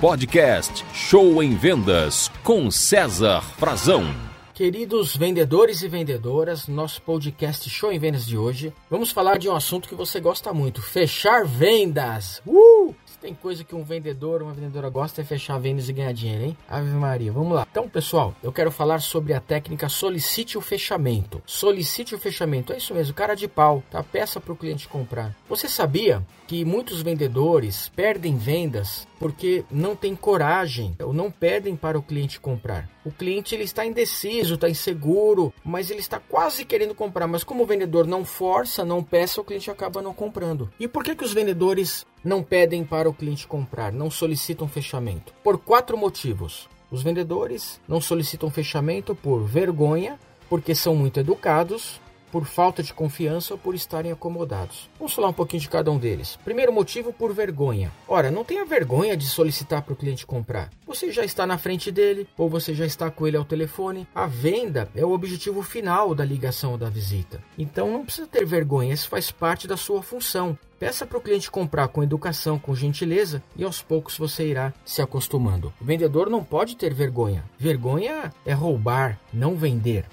Podcast Show em Vendas com César Frazão. Queridos vendedores e vendedoras, nosso podcast Show em Vendas de hoje, vamos falar de um assunto que você gosta muito: fechar vendas. Uh! Tem coisa que um vendedor, uma vendedora gosta é fechar vendas e ganhar dinheiro, hein? Ave Maria, vamos lá. Então, pessoal, eu quero falar sobre a técnica solicite o fechamento. Solicite o fechamento, é isso mesmo, cara de pau, tá? Peça para o cliente comprar. Você sabia que muitos vendedores perdem vendas porque não têm coragem ou não pedem para o cliente comprar. O cliente ele está indeciso, está inseguro, mas ele está quase querendo comprar. Mas como o vendedor não força, não peça, o cliente acaba não comprando. E por que, que os vendedores não pedem para o cliente comprar, não solicitam fechamento? Por quatro motivos. Os vendedores não solicitam fechamento por vergonha, porque são muito educados, por falta de confiança ou por estarem acomodados. Vamos falar um pouquinho de cada um deles. Primeiro motivo, por vergonha. Ora, não tenha vergonha de solicitar para o cliente comprar. Você já está na frente dele ou você já está com ele ao telefone. A venda é o objetivo final da ligação ou da visita. Então não precisa ter vergonha, isso faz parte da sua função. Peça para o cliente comprar com educação, com gentileza e aos poucos você irá se acostumando. O vendedor não pode ter vergonha. Vergonha é roubar, não vender.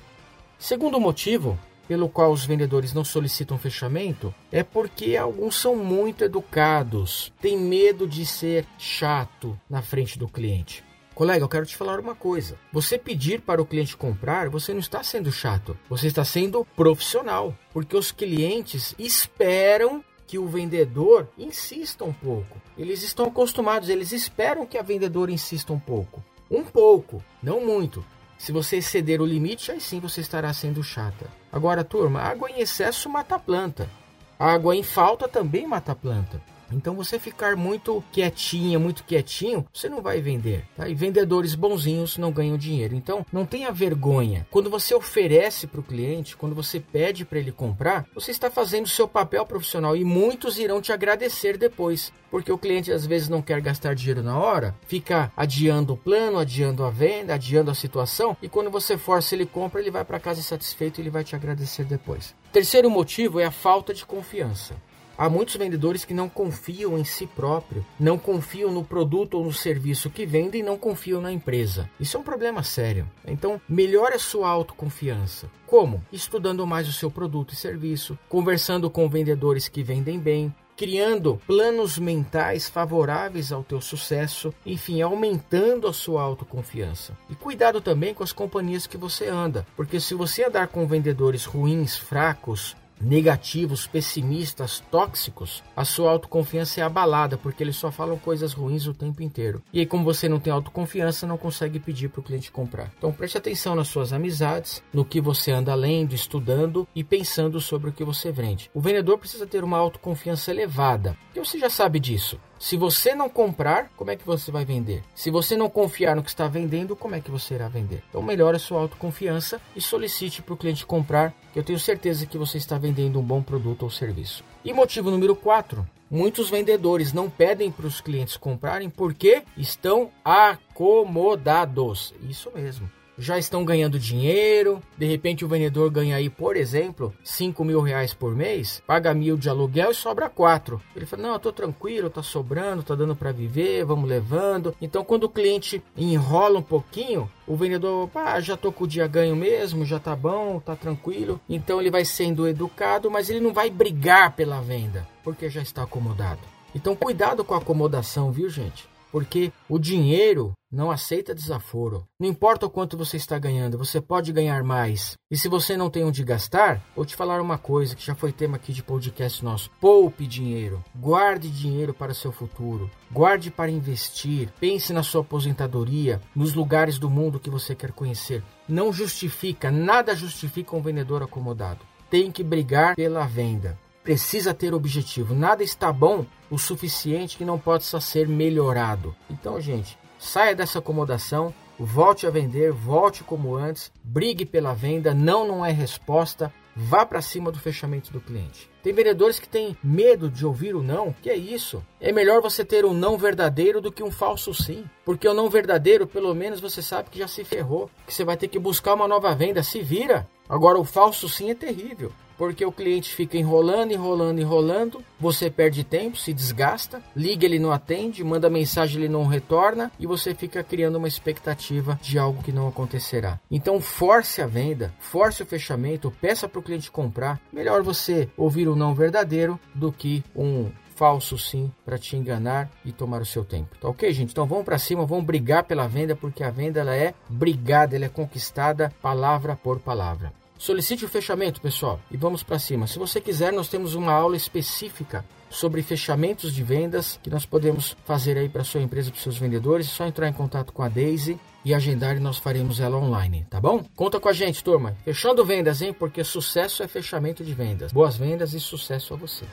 Segundo motivo, pelo qual os vendedores não solicitam fechamento é porque alguns são muito educados, têm medo de ser chato na frente do cliente. Colega, eu quero te falar uma coisa. Você pedir para o cliente comprar, você não está sendo chato, você está sendo profissional, porque os clientes esperam que o vendedor insista um pouco. Eles estão acostumados, eles esperam que a vendedora insista um pouco. Um pouco, não muito. Se você exceder o limite, aí sim você estará sendo chata. Agora, turma, água em excesso mata a planta. Água em falta também mata a planta. Então você ficar muito quietinha, muito quietinho, você não vai vender. Tá? E vendedores bonzinhos não ganham dinheiro. Então não tenha vergonha. Quando você oferece para o cliente, quando você pede para ele comprar, você está fazendo o seu papel profissional e muitos irão te agradecer depois. Porque o cliente às vezes não quer gastar dinheiro na hora, fica adiando o plano, adiando a venda, adiando a situação, e quando você força ele compra, ele vai para casa satisfeito e ele vai te agradecer depois. Terceiro motivo é a falta de confiança. Há muitos vendedores que não confiam em si próprio, não confiam no produto ou no serviço que vendem e não confiam na empresa. Isso é um problema sério. Então, melhore a sua autoconfiança. Como? Estudando mais o seu produto e serviço, conversando com vendedores que vendem bem, criando planos mentais favoráveis ao teu sucesso, enfim, aumentando a sua autoconfiança. E cuidado também com as companhias que você anda, porque se você andar com vendedores ruins, fracos, negativos, pessimistas, tóxicos, a sua autoconfiança é abalada porque eles só falam coisas ruins o tempo inteiro. E aí, como você não tem autoconfiança, não consegue pedir para o cliente comprar. Então, preste atenção nas suas amizades, no que você anda lendo, estudando e pensando sobre o que você vende. O vendedor precisa ter uma autoconfiança elevada, e você já sabe disso. Se você não comprar, como é que você vai vender? Se você não confiar no que está vendendo, como é que você irá vender? Então melhore a sua autoconfiança e solicite para o cliente comprar, que eu tenho certeza que você está vendendo um bom produto ou serviço. E motivo número 4, muitos vendedores não pedem para os clientes comprarem porque estão acomodados. Isso mesmo já estão ganhando dinheiro. De repente o vendedor ganha aí, por exemplo, 5 mil reais por mês, paga mil de aluguel e sobra quatro. Ele fala, não, eu tô tranquilo, tá sobrando, tá dando para viver, vamos levando. Então quando o cliente enrola um pouquinho, o vendedor, ah, já tô com o dia ganho mesmo, já tá bom, tá tranquilo. Então ele vai sendo educado, mas ele não vai brigar pela venda, porque já está acomodado. Então cuidado com a acomodação, viu gente? Porque o dinheiro não aceita desaforo. Não importa o quanto você está ganhando, você pode ganhar mais. E se você não tem onde gastar, vou te falar uma coisa que já foi tema aqui de podcast nosso. Poupe dinheiro. Guarde dinheiro para o seu futuro. Guarde para investir. Pense na sua aposentadoria, nos lugares do mundo que você quer conhecer. Não justifica, nada justifica um vendedor acomodado. Tem que brigar pela venda precisa ter objetivo. Nada está bom o suficiente que não possa ser melhorado. Então, gente, saia dessa acomodação, volte a vender, volte como antes, brigue pela venda, não não é resposta, vá para cima do fechamento do cliente. Tem vendedores que têm medo de ouvir o não. Que é isso? É melhor você ter um não verdadeiro do que um falso sim. Porque o não verdadeiro, pelo menos você sabe que já se ferrou, que você vai ter que buscar uma nova venda, se vira. Agora o falso sim é terrível Porque o cliente fica enrolando, enrolando, enrolando, você perde tempo, se desgasta, liga ele não atende, manda mensagem ele não retorna e você fica criando uma expectativa de algo que não acontecerá. Então force a venda, force o fechamento, peça para o cliente comprar. Melhor você ouvir o não verdadeiro do que um falso sim para te enganar e tomar o seu tempo. Tá ok, gente? Então vamos para cima, vamos brigar pela venda, porque a venda ela é brigada, ela é conquistada palavra por palavra. Solicite o fechamento, pessoal, e vamos para cima. Se você quiser, nós temos uma aula específica sobre fechamentos de vendas que nós podemos fazer aí para sua empresa, para seus vendedores. É só entrar em contato com a Daisy e agendar e nós faremos ela online, tá bom? Conta com a gente, turma. Fechando vendas, hein? Porque sucesso é fechamento de vendas. Boas vendas e sucesso a você.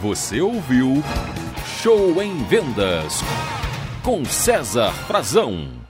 Você ouviu Show em Vendas com César Frazão.